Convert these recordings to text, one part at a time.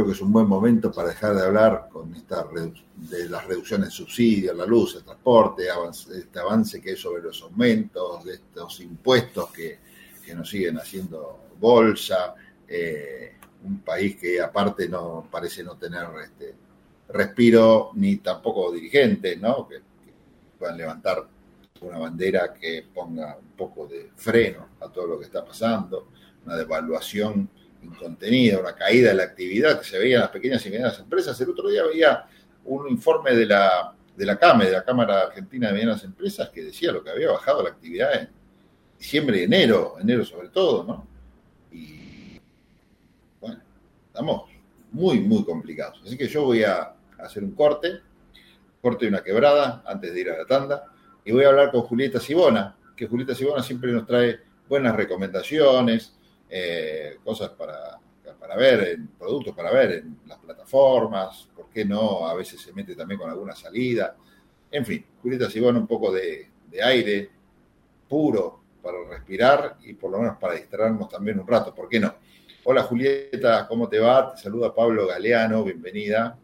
Creo que es un buen momento para dejar de hablar con de las reducciones de subsidios, la luz, el transporte, este avance que hay sobre los aumentos, de estos impuestos que, nos siguen haciendo bolsa, eh, un país que aparte no parece no tener este, respiro ni tampoco dirigentes, ¿no? Que, que puedan levantar una bandera que ponga un poco de freno a todo lo que está pasando, una devaluación incontenida, una caída de la actividad que se veía en las pequeñas y medianas empresas. El otro día veía un informe de la, de la CAME, de la Cámara Argentina de Medianas Empresas, que decía lo que había bajado la actividad en diciembre y enero, enero sobre todo, ¿no? Y bueno, estamos muy, muy complicados. Así que yo voy a hacer un corte, corte y una quebrada antes de ir a la tanda, y voy a hablar con Julieta Sibona, que Julieta Sibona siempre nos trae buenas recomendaciones, eh, cosas para, para ver, en, productos para ver en las plataformas, por qué no, a veces se mete también con alguna salida. En fin, Julieta Sibona, un poco de, de aire puro para respirar y por lo menos para distraernos también un rato, ¿por qué no? Hola Julieta, ¿cómo te va? Te saluda Pablo Galeano, bienvenida.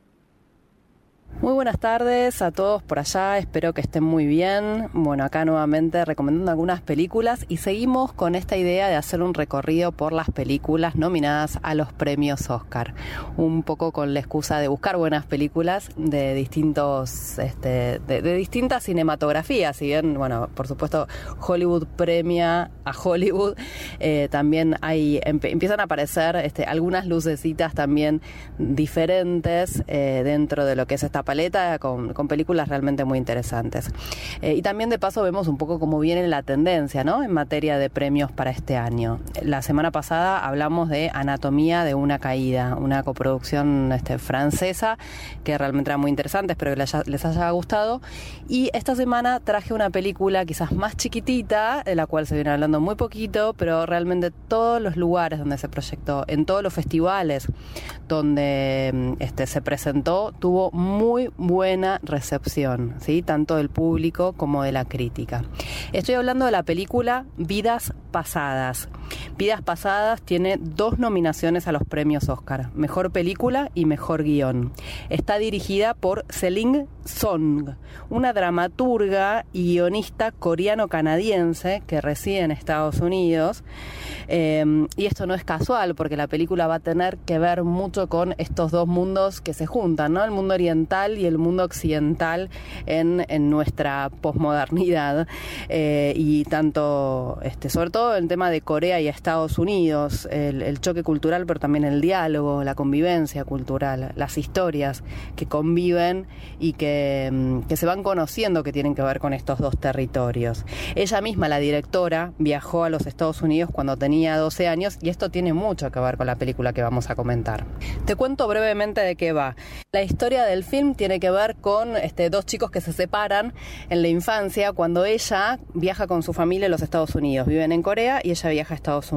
Muy buenas tardes a todos por allá, espero que estén muy bien. Bueno, acá nuevamente recomendando algunas películas y seguimos con esta idea de hacer un recorrido por las películas nominadas a los premios Oscar. Un poco con la excusa de buscar buenas películas de distintos, este, de, distintas cinematografías. Si bien, bueno, por supuesto, Hollywood premia a Hollywood, eh, también hay, empiezan a aparecer este, algunas lucecitas también diferentes eh, dentro de lo que es esta paleta con, películas realmente muy interesantes. Eh, y también de paso vemos un poco cómo viene la tendencia ¿no? en materia de premios para este año. La semana pasada hablamos de Anatomía de una caída, una coproducción este, francesa que realmente era muy interesante, espero que les haya, gustado. Y esta semana traje una película quizás más chiquitita, de la cual se viene hablando muy poquito, pero realmente todos los lugares donde se proyectó, en todos los festivales donde este, se presentó, tuvo muy muy buena recepción, ¿sí? tanto del público como de la crítica. Estoy hablando de la película Vidas Pasadas. Vidas Pasadas tiene dos nominaciones a los premios Oscar, Mejor Película y Mejor Guión. Está dirigida por Celine Song, una dramaturga y guionista coreano-canadiense que reside en Estados Unidos. Em, y esto no es casual, porque la película va a tener que ver mucho con estos dos mundos que se juntan, ¿no? El mundo oriental y el mundo occidental en, nuestra posmodernidad. Eh, y tanto, este, sobre todo el tema de Corea y Estados Unidos, el, choque cultural, pero también el diálogo, la convivencia cultural, las historias que conviven y que, em, que se van conociendo que tienen que ver con estos dos territorios. Ella misma, la directora, viajó a los Estados Unidos cuando tenía 12 años y esto tiene mucho que ver con la película que vamos a comentar. Te cuento brevemente de qué va. La historia del film tiene que ver con este, dos chicos que se separan en la infancia cuando ella viaja con su familia a los Estados Unidos. Viven en Corea y ella viaja a Estados Unidos.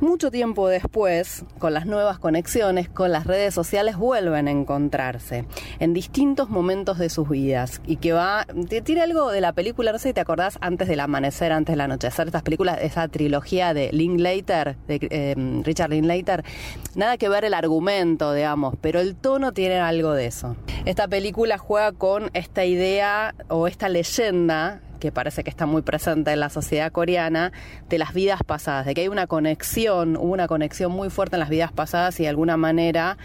Mucho tiempo después, con las nuevas conexiones, con las redes sociales, vuelven a encontrarse en distintos momentos de sus vidas. Y que va. Tiene algo de la película, no sé si te acordás, antes del amanecer, antes del anochecer, estas películas, esa trilogía de Linklater, de eh, Richard Linklater. Nada que ver el argumento, digamos, pero el tono tiene algo de eso. Esta película juega con esta idea o esta leyenda que parece que está muy presente en la sociedad coreana, de las vidas pasadas, de que hay una conexión, hubo una conexión muy fuerte en las vidas pasadas y de alguna manera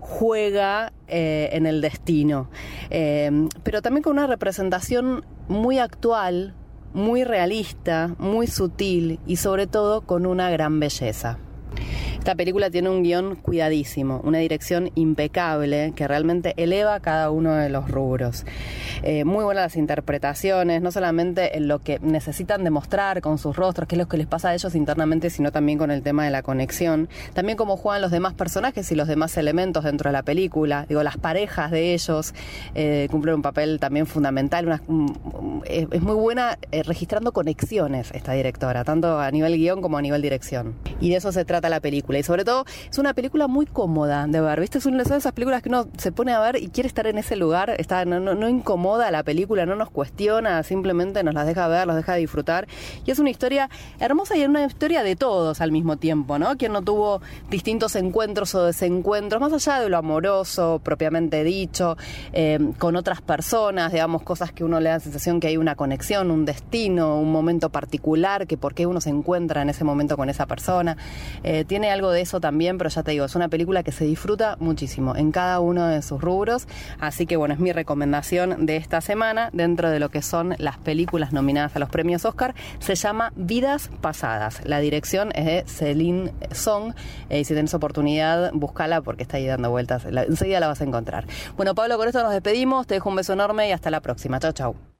juega eh, en el destino. Eh, pero también con una representación muy actual, muy realista, muy sutil y sobre todo con una gran belleza. Esta película tiene un guion cuidadísimo, una dirección impecable que realmente eleva cada uno de los rubros. Eh, muy buenas las interpretaciones, no solamente en lo que necesitan demostrar con sus rostros, qué es lo que les pasa a ellos internamente, sino también con el tema de la conexión. También cómo juegan los demás personajes y los demás elementos dentro de la película. Digo, las parejas de ellos eh, cumplen un papel también fundamental. es, muy buena eh, registrando conexiones esta directora, tanto a nivel guion como a nivel dirección. Y de eso se trata la película Y sobre todo, es una película muy cómoda de ver. ¿Viste? Es una de esas películas que uno se pone a ver y quiere estar en ese lugar. Está, no, no, incomoda la película, no nos cuestiona, simplemente nos las deja ver, los deja disfrutar. Y es una historia hermosa y es una historia de todos al mismo tiempo, ¿no? Quien no tuvo distintos encuentros o desencuentros, más allá de lo amoroso, propiamente dicho, eh, con otras personas, digamos, cosas que uno le da la sensación que hay una conexión, un destino, un momento particular, que por qué uno se encuentra en ese momento con esa persona. Eh, tiene algo de eso también, pero ya te digo, es una película que se disfruta muchísimo en cada uno de sus rubros. Así que bueno, es mi recomendación de esta semana dentro de lo que son las películas nominadas a los premios Oscar. Se llama Vidas Pasadas. La dirección es de Celine Song. Eh, y si tienes oportunidad, búscala porque está ahí dando vueltas. enseguida la vas a encontrar. Bueno, Pablo, con esto nos despedimos. Te dejo un beso enorme y hasta la próxima. Chao, chao.